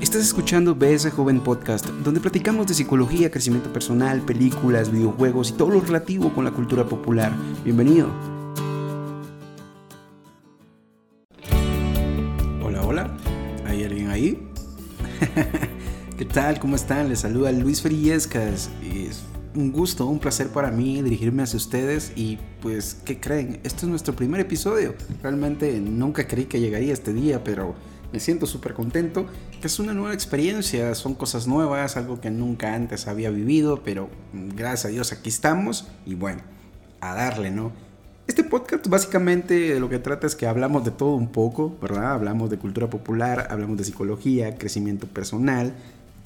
Estás escuchando BS Joven Podcast, donde platicamos de psicología, crecimiento personal, películas, videojuegos y todo lo relativo con la cultura popular. Bienvenido. Hola, hola. ¿Hay alguien ahí? ¿Qué tal? ¿Cómo están? Les saluda Luis Ferillescas. Es un gusto, un placer para mí dirigirme hacia ustedes y pues, ¿qué creen? Este es nuestro primer episodio. Realmente nunca creí que llegaría este día, pero me siento súper contento, es una nueva experiencia, son cosas nuevas, algo que nunca antes había vivido, pero gracias a Dios aquí estamos y bueno, a darle, ¿no? Este podcast básicamente lo que trata es que hablamos de todo un poco, ¿verdad? Hablamos de cultura popular, hablamos de psicología, crecimiento personal.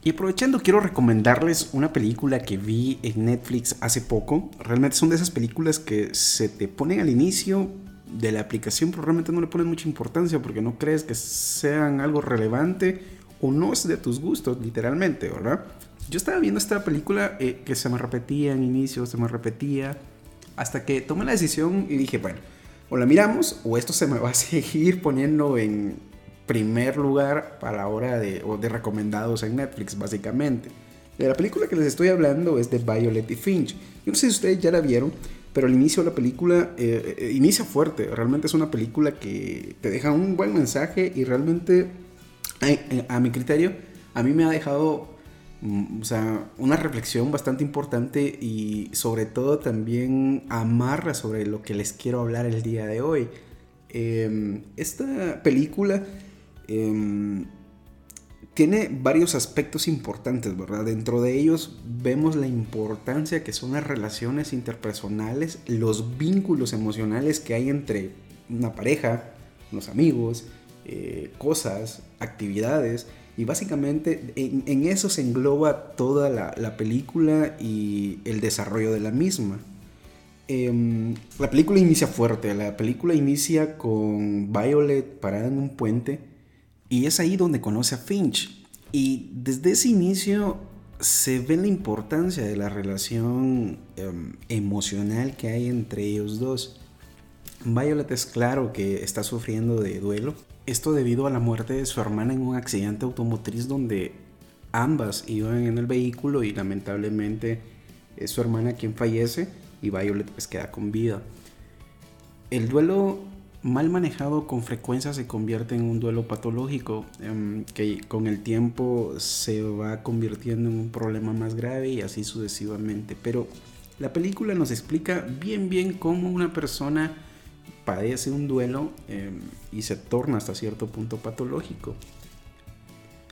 Y aprovechando, quiero recomendarles una película que vi en Netflix hace poco. Realmente son de esas películas que se te ponen al inicio, de la aplicación, pero realmente no le pones mucha importancia porque no crees que sean algo relevante o no es de tus gustos, literalmente, ¿verdad? Yo estaba viendo esta película eh, que se me repetía en inicio, se me repetía, hasta que tomé la decisión y dije, bueno, o la miramos o esto se me va a seguir poniendo en primer lugar para la hora de, o de recomendados en Netflix, básicamente. La película que les estoy hablando es de Violet y Finch. Yo no sé si ustedes ya la vieron, pero al inicio de la película eh, eh, inicia fuerte. Realmente es una película que te deja un buen mensaje y realmente, eh, a, mi criterio, a mí me ha dejado mm, o sea, una reflexión bastante importante y sobre todo también amarra sobre lo que les quiero hablar el día de hoy. Em, esta película em, tiene varios aspectos importantes, ¿verdad? Dentro de ellos vemos la importancia que son las relaciones interpersonales, los vínculos emocionales que hay entre una pareja, los amigos, eh, cosas, actividades, y básicamente en, eso se engloba toda la, película y el desarrollo de la misma. Em, la película inicia fuerte, la película inicia con Violet parada en un puente y es ahí donde conoce a Finch. Y desde ese inicio se ve la importancia de la relación em, emocional que hay entre ellos dos. Violet es claro que está sufriendo de duelo. Esto debido a la muerte de su hermana en un accidente automotriz donde ambas iban en el vehículo y lamentablemente es su hermana quien fallece y Violet pues queda con vida. El duelo mal manejado con frecuencia se convierte en un duelo patológico em, que con el tiempo se va convirtiendo en un problema más grave y así sucesivamente. Pero la película nos explica bien bien cómo una persona padece un duelo em, y se torna hasta cierto punto patológico.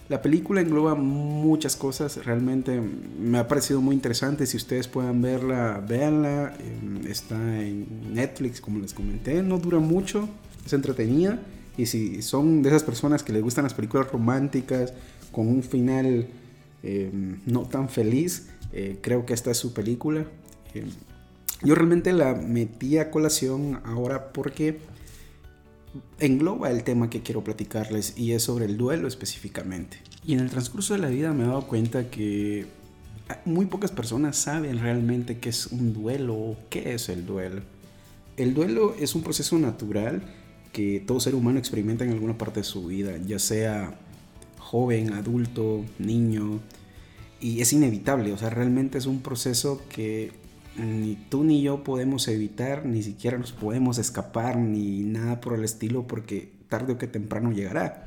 La película engloba muchas cosas, realmente me ha parecido muy interesante. Si ustedes puedan verla, véanla. Em, está en Netflix, como les comenté. No dura mucho, es entretenida. Y si son de esas personas que les gustan las películas románticas con un final em, no tan feliz, eh, creo que esta es su película. Em, yo realmente la metí a colación ahora porque engloba el tema que quiero platicarles y es sobre el duelo específicamente. Y en el transcurso de la vida me he dado cuenta que muy pocas personas saben realmente qué es un duelo o qué es el duelo. El duelo es un proceso natural que todo ser humano experimenta en alguna parte de su vida, ya sea joven, adulto, niño, y es inevitable, o sea, realmente es un proceso que ni tú ni yo podemos evitar, ni siquiera nos podemos escapar, ni nada por el estilo, porque tarde o que temprano llegará.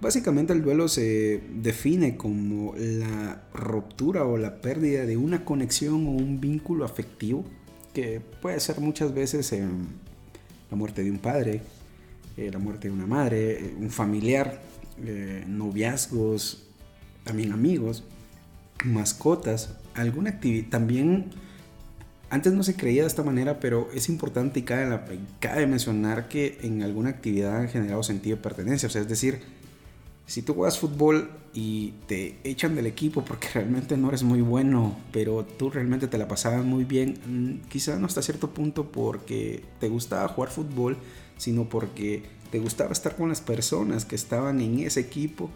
Básicamente el duelo se define como la ruptura o la pérdida de una conexión o un vínculo afectivo, que puede ser muchas veces la muerte de un padre, eh, la muerte de una madre, eh, un familiar, eh, noviazgos, también amigos, mascotas, alguna actividad, también antes no se creía de esta manera, pero es importante y cabe, mencionar que en alguna actividad han generado sentido de pertenencia. O sea, es decir, si tú juegas fútbol y te echan del equipo porque realmente no eres muy bueno, pero tú realmente te la pasabas muy bien, mm, quizá no hasta cierto punto porque te gustaba jugar fútbol, sino porque te gustaba estar con las personas que estaban en ese equipo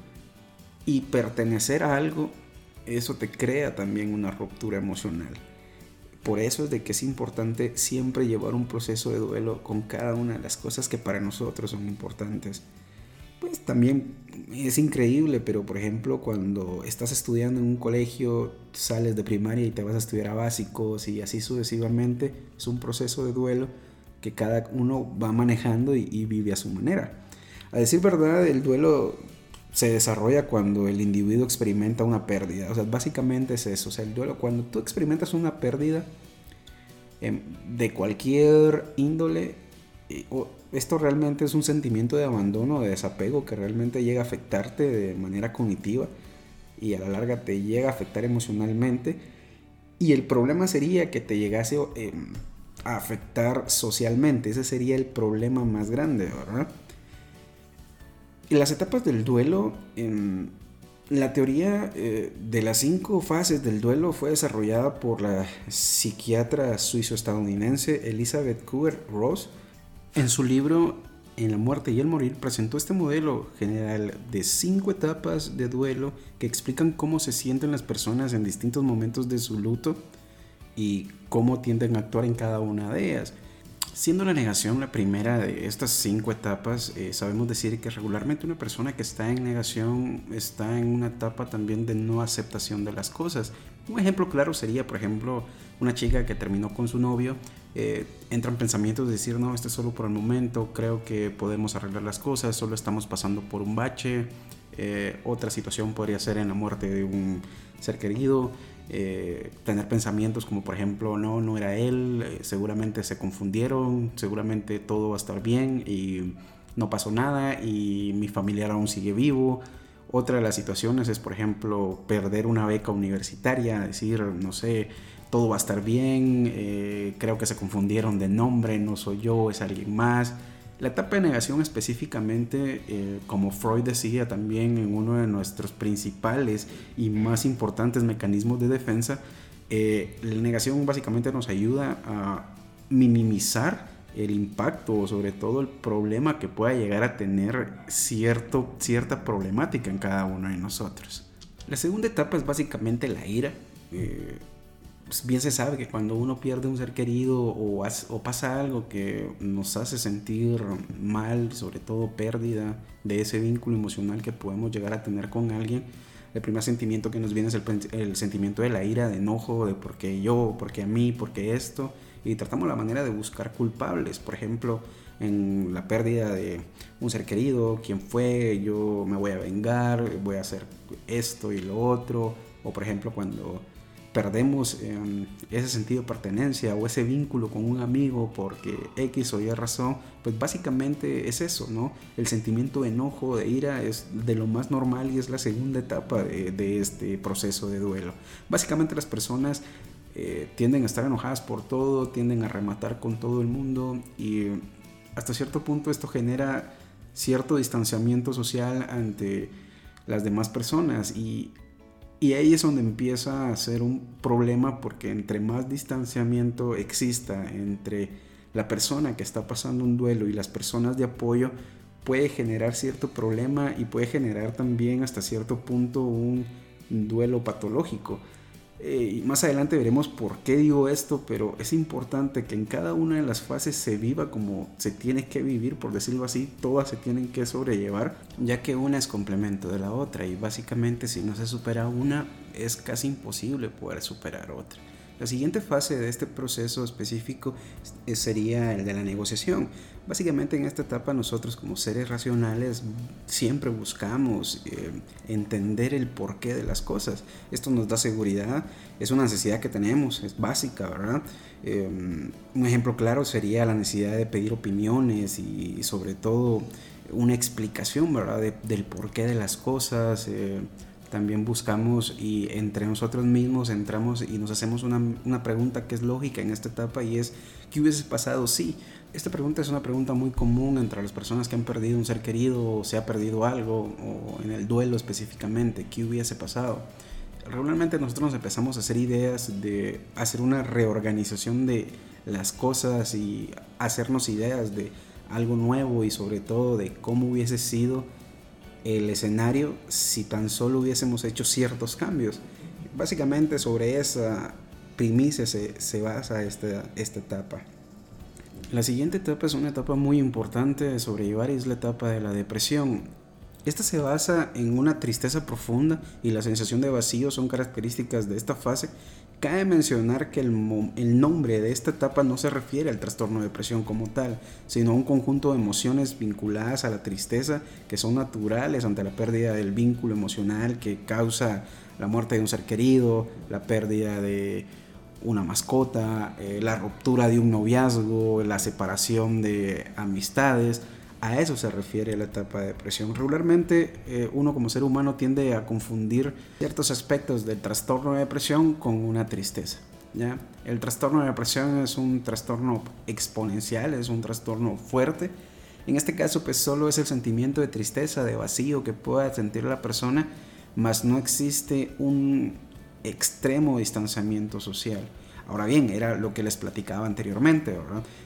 y pertenecer a algo, eso te crea también una ruptura emocional. Por eso es de que es importante siempre llevar un proceso de duelo con cada una de las cosas que para nosotros son importantes. pues también es increíble, pero por ejemplo cuando estás estudiando en un colegio, sales de primaria y te vas a estudiar a básicos y así sucesivamente, es un proceso de duelo que cada uno va manejando y, y vive a su manera. A decir verdad, el duelo se desarrolla cuando el individuo experimenta una pérdida. O sea, básicamente es eso. O sea, el duelo, cuando tú experimentas una pérdida em, de cualquier índole, esto realmente es un sentimiento de abandono, de desapego que realmente llega a afectarte de manera cognitiva y a la larga te llega a afectar emocionalmente. Y el problema sería que te llegase em, a afectar socialmente. Ese sería el problema más grande, ¿verdad? Y las etapas del duelo, la teoría eh, de las cinco fases del duelo fue desarrollada por la psiquiatra suizo-estadounidense Elizabeth Kubler-Ross. En su libro En la muerte y el morir presentó este modelo general de cinco etapas de duelo que explican cómo se sienten las personas en distintos momentos de su luto y cómo tienden a actuar en cada una de ellas. Siendo la negación la primera de estas cinco etapas, eh, sabemos decir que regularmente una persona que está en negación está en una etapa también de no aceptación de las cosas. Un ejemplo claro sería, por ejemplo, una chica que terminó con su novio, eh, entran pensamientos de decir, no, esto es solo por el momento, creo que podemos arreglar las cosas, solo estamos pasando por un bache. Eh, otra situación podría ser en la muerte de un ser querido. Eh, tener pensamientos como por ejemplo, no, no era él, eh, seguramente se confundieron, seguramente todo va a estar bien y no pasó nada y mi familiar aún sigue vivo. Otra de las situaciones es, por ejemplo, perder una beca universitaria, decir, no sé, todo va a estar bien, eh, creo que se confundieron de nombre, no soy yo, es alguien más. La etapa de negación específicamente, eh, como Freud decía también en uno de nuestros principales y más importantes mecanismos de defensa, eh, la negación básicamente nos ayuda a minimizar el impacto o sobre todo el problema que pueda llegar a tener cierto, cierta problemática en cada uno de nosotros. La segunda etapa es básicamente la ira. Eh, pues, bien se sabe que cuando uno pierde un ser querido o, pasa algo que nos hace sentir mal, sobre todo pérdida de ese vínculo emocional que podemos llegar a tener con alguien, el primer sentimiento que nos viene es el, el sentimiento de la ira, de enojo, de por qué yo, por qué a mí, por qué esto, y tratamos la manera de buscar culpables, por ejemplo, en la pérdida de un ser querido, quién fue, yo me voy a vengar, voy a hacer esto y lo otro, o por ejemplo cuando perdemos em, ese sentido de pertenencia o ese vínculo con un amigo porque X o Y razón, pues básicamente es eso, ¿no? El sentimiento de enojo, de ira es de lo más normal y es la segunda etapa de, este proceso de duelo. Básicamente las personas eh, tienden a estar enojadas por todo, tienden a rematar con todo el mundo y hasta cierto punto esto genera cierto distanciamiento social ante las demás personas y y ahí es donde empieza a ser un problema porque entre más distanciamiento exista entre la persona que está pasando un duelo y las personas de apoyo, puede generar cierto problema y puede generar también hasta cierto punto un duelo patológico. Eh, y más adelante veremos por qué digo esto, pero es importante que en cada una de las fases se viva como se tiene que vivir, por decirlo así, todas se tienen que sobrellevar, ya que una es complemento de la otra y básicamente si no se supera una, es casi imposible poder superar otra. La siguiente fase de este proceso específico sería el de la negociación. Básicamente en esta etapa nosotros como seres racionales siempre buscamos eh, entender el porqué de las cosas. Esto nos da seguridad, es una necesidad que tenemos, es básica, ¿verdad? Eh, un ejemplo claro sería la necesidad de pedir opiniones y, sobre todo una explicación, ¿verdad? del porqué de las cosas. Eh, también buscamos y entre nosotros mismos entramos y nos hacemos una, una, pregunta que es lógica en esta etapa y es, ¿qué hubiese pasado si? Esta pregunta es una pregunta muy común entre las personas que han perdido un ser querido o se ha perdido algo o en el duelo específicamente, ¿qué hubiese pasado? Regularmente nosotros nos empezamos a hacer ideas de hacer una reorganización de las cosas y hacernos ideas de algo nuevo y sobre todo de cómo hubiese sido el escenario si tan solo hubiésemos hecho ciertos cambios. Básicamente sobre esa primicia se, se basa esta, esta etapa. La siguiente etapa es una etapa muy importante de sobrellevar y es la etapa de la depresión. Esta se basa en una tristeza profunda y la sensación de vacío son características de esta fase. Cabe mencionar que el, el, nombre de esta etapa no se refiere al trastorno de depresión como tal, sino a un conjunto de emociones vinculadas a la tristeza que son naturales ante la pérdida del vínculo emocional que causa la muerte de un ser querido, la pérdida de una mascota, eh, la ruptura de un noviazgo, la separación de amistades. A eso se refiere la etapa de depresión. Regularmente eh, uno como ser humano tiende a confundir ciertos aspectos del trastorno de depresión con una tristeza. ¿ya? El trastorno de depresión es un trastorno exponencial, es un trastorno fuerte. En este caso pues solo es el sentimiento de tristeza, de vacío que pueda sentir la persona, mas no existe un extremo distanciamiento social. Ahora bien, era lo que les platicaba anteriormente.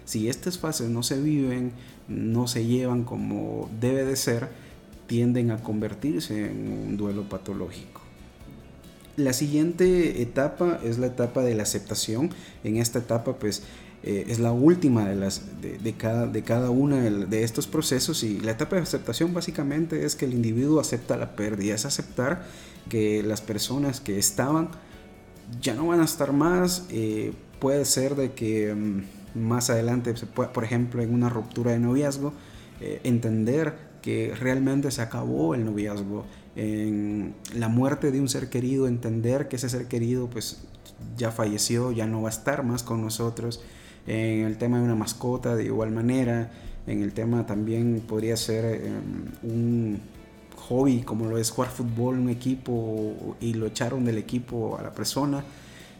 Si estas fases no se viven, no se llevan como debe de ser, tienden a convertirse en un duelo patológico. La siguiente etapa es la etapa de la aceptación. En esta etapa, pues, eh, es la última de, las, de, cada, de cada una de estos procesos y la etapa de aceptación básicamente es que el individuo acepta la pérdida, es aceptar que las personas que estaban ya no van a estar más. Eh, puede ser de que mm, más adelante, se puede, por ejemplo, en una ruptura de noviazgo, eh, entender que realmente se acabó el noviazgo. En la muerte de un ser querido, entender que ese ser querido pues ya falleció, ya no va a estar más con nosotros. En el tema de una mascota, de igual manera. En el tema también podría ser em, un hobby como lo es jugar fútbol, un equipo y lo echaron del equipo a la persona.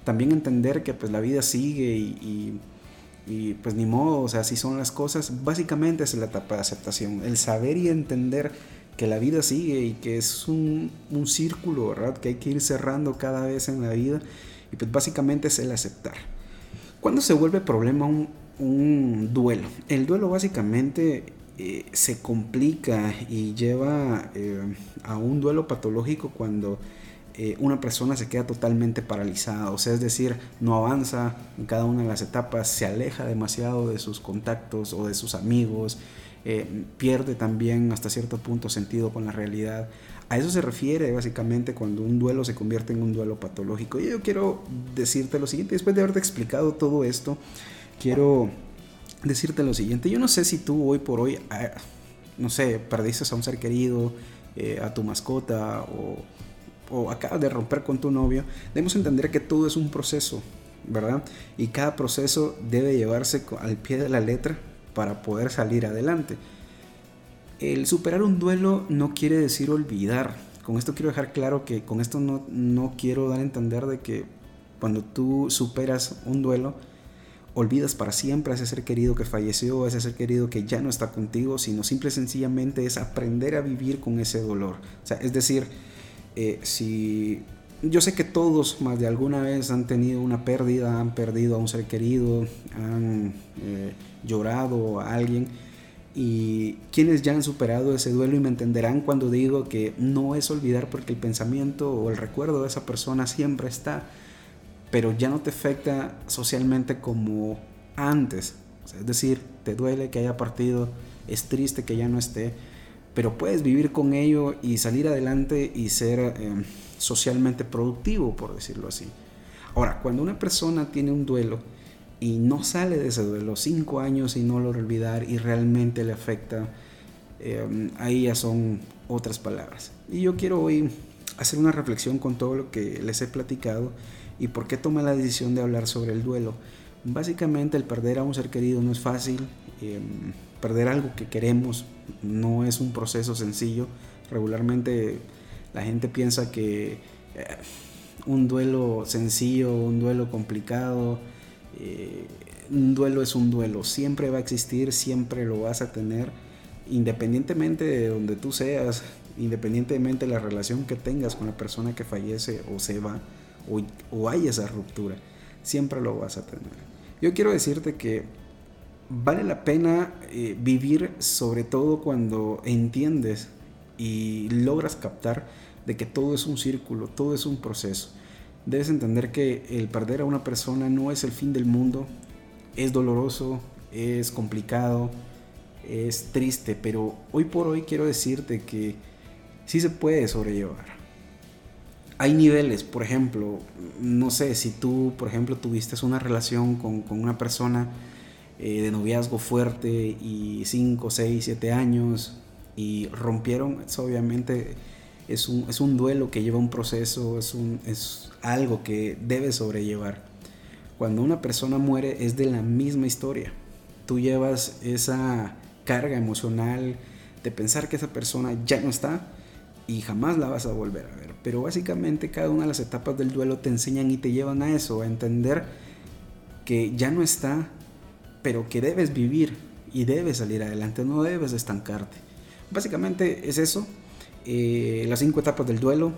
También entender que pues la vida sigue y, y, pues ni modo, o sea, así son las cosas. Básicamente es la etapa de aceptación, el saber y entender que la vida sigue y que es un, un círculo, ¿verdad? Que hay que ir cerrando cada vez en la vida y pues básicamente es el aceptar. ¿Cuándo se vuelve problema un duelo? El duelo básicamente eh, se complica y lleva eh, a un duelo patológico cuando eh, una persona se queda totalmente paralizada, o sea, es decir, no avanza en cada una de las etapas, se aleja demasiado de sus contactos o de sus amigos, pierde también hasta cierto punto sentido con la realidad. A eso se refiere básicamente cuando un duelo se convierte en un duelo patológico. Y yo quiero decirte lo siguiente, después de haberte explicado todo esto, quiero decirte lo siguiente. Yo no sé si tú hoy por hoy, ah, no sé, perdiste a un ser querido, eh, a tu mascota o, o acabas de romper con tu novio. Debemos entender que todo es un proceso, ¿verdad? Y cada proceso debe llevarse al pie de la letra para poder salir adelante. El superar un duelo no quiere decir olvidar. Con esto quiero dejar claro que con esto no, no quiero dar a entender de que cuando tú superas un duelo, olvidas para siempre a ese ser querido que falleció, a ese ser querido que ya no está contigo, sino simple y sencillamente es aprender a vivir con ese dolor. O sea, es decir, eh, si yo sé que todos más de alguna vez han tenido una pérdida, han perdido a un ser querido, han eh, llorado a alguien y quienes ya han superado ese duelo y me entenderán cuando digo que no es olvidar porque el pensamiento o el recuerdo de esa persona siempre está pero ya no te afecta socialmente como antes. es decir, te duele que haya partido, es triste que ya no esté, pero puedes vivir con ello y salir adelante y ser em, socialmente productivo, por decirlo así. Ahora, cuando una persona tiene un duelo y no sale de ese duelo cinco años y no lo olvidar y realmente le afecta, em, ahí ya son otras palabras. Y yo quiero hoy hacer una reflexión con todo lo que les he platicado ¿Y por qué tomé la decisión de hablar sobre el duelo? Básicamente el perder a un ser querido no es fácil, em, perder algo que queremos no es un proceso sencillo. Regularmente la gente piensa que eh, un duelo sencillo, un duelo complicado, eh, un duelo es un duelo, siempre va a existir, siempre lo vas a tener, independientemente de donde tú seas, independientemente de la relación que tengas con la persona que fallece o se va o, hay esa ruptura, siempre lo vas a tener. Yo quiero decirte que vale la pena eh, vivir sobre todo cuando entiendes y logras captar de que todo es un círculo, todo es un proceso. Debes entender que el perder a una persona no es el fin del mundo, es doloroso, es complicado, es triste, pero hoy por hoy quiero decirte que sí se puede sobrellevar. Hay niveles, por ejemplo, no sé, si tú, por ejemplo, tuviste una relación con, con una persona eh, de noviazgo fuerte y 5, 6, 7 años y rompieron, eso obviamente es un, es un duelo que lleva un proceso, es, un, es algo que debes sobrellevar. Cuando una persona muere es de la misma historia. Tú llevas esa carga emocional de pensar que esa persona ya no está y jamás la vas a volver a ver. Pero básicamente cada una de las etapas del duelo te enseñan y te llevan a eso, a entender que ya no está, pero que debes vivir y debes salir adelante, no debes estancarte. Básicamente es eso, eh, las cinco etapas del duelo,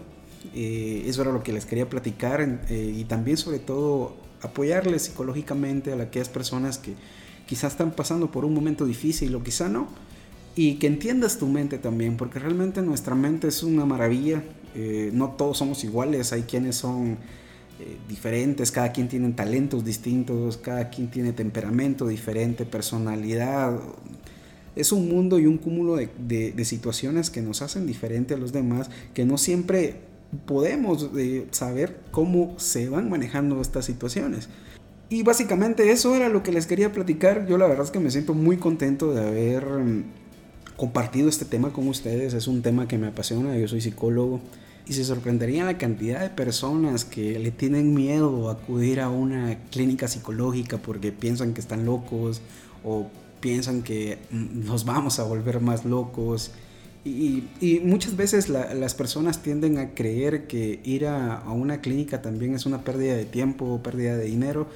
eh, eso era lo que les quería platicar eh, y también sobre todo apoyarles psicológicamente a aquellas personas que quizás están pasando por un momento difícil o quizá no, y que entiendas tu mente también, porque realmente nuestra mente es una maravilla, no todos somos iguales, hay quienes son eh, diferentes, cada quien tiene talentos distintos, cada quien tiene temperamento diferente, personalidad. Es un mundo y un cúmulo de, situaciones que nos hacen diferente a los demás, que no siempre podemos eh, saber cómo se van manejando estas situaciones. Y básicamente eso era lo que les quería platicar. Yo la verdad es que me siento muy contento de haber mm, compartido este tema con ustedes. Es un tema que me apasiona. Yo soy psicólogo y se sorprendería la cantidad de personas que le tienen miedo a acudir a una clínica psicológica porque piensan que están locos o piensan que mm, nos vamos a volver más locos. Y, muchas veces las personas tienden a creer que ir a, a, una clínica también es una pérdida de tiempo pérdida de dinero,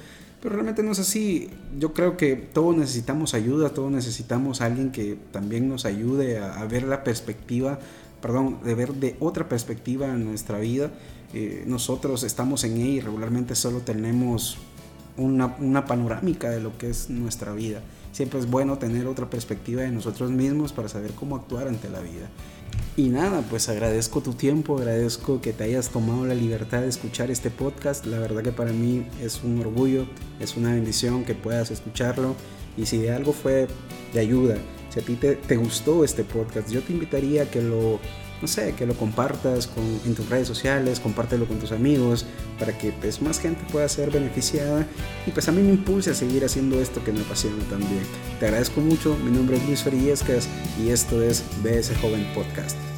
pero realmente no es así. Yo creo que todos necesitamos ayuda, todos necesitamos alguien que también nos ayude a, a ver la perspectiva perdón, de ver de otra perspectiva en nuestra vida. Eh, nosotros estamos en ella y regularmente solo tenemos una, una, panorámica de lo que es nuestra vida. Siempre es bueno tener otra perspectiva de nosotros mismos para saber cómo actuar ante la vida. Y nada, pues agradezco tu tiempo, agradezco que te hayas tomado la libertad de escuchar este podcast. La verdad que para mí es un orgullo, es una bendición que puedas escucharlo. Y si de algo fue de ayuda, si a ti te, te gustó este podcast, yo te invitaría a que lo, no sé, que lo compartas con, en tus redes sociales, compártelo con tus amigos, para que pues, más gente pueda ser beneficiada y pues a mí me impulse a seguir haciendo esto que me apasiona también. Te agradezco mucho, mi nombre es Luis Feriescas y esto es BS Joven Podcast.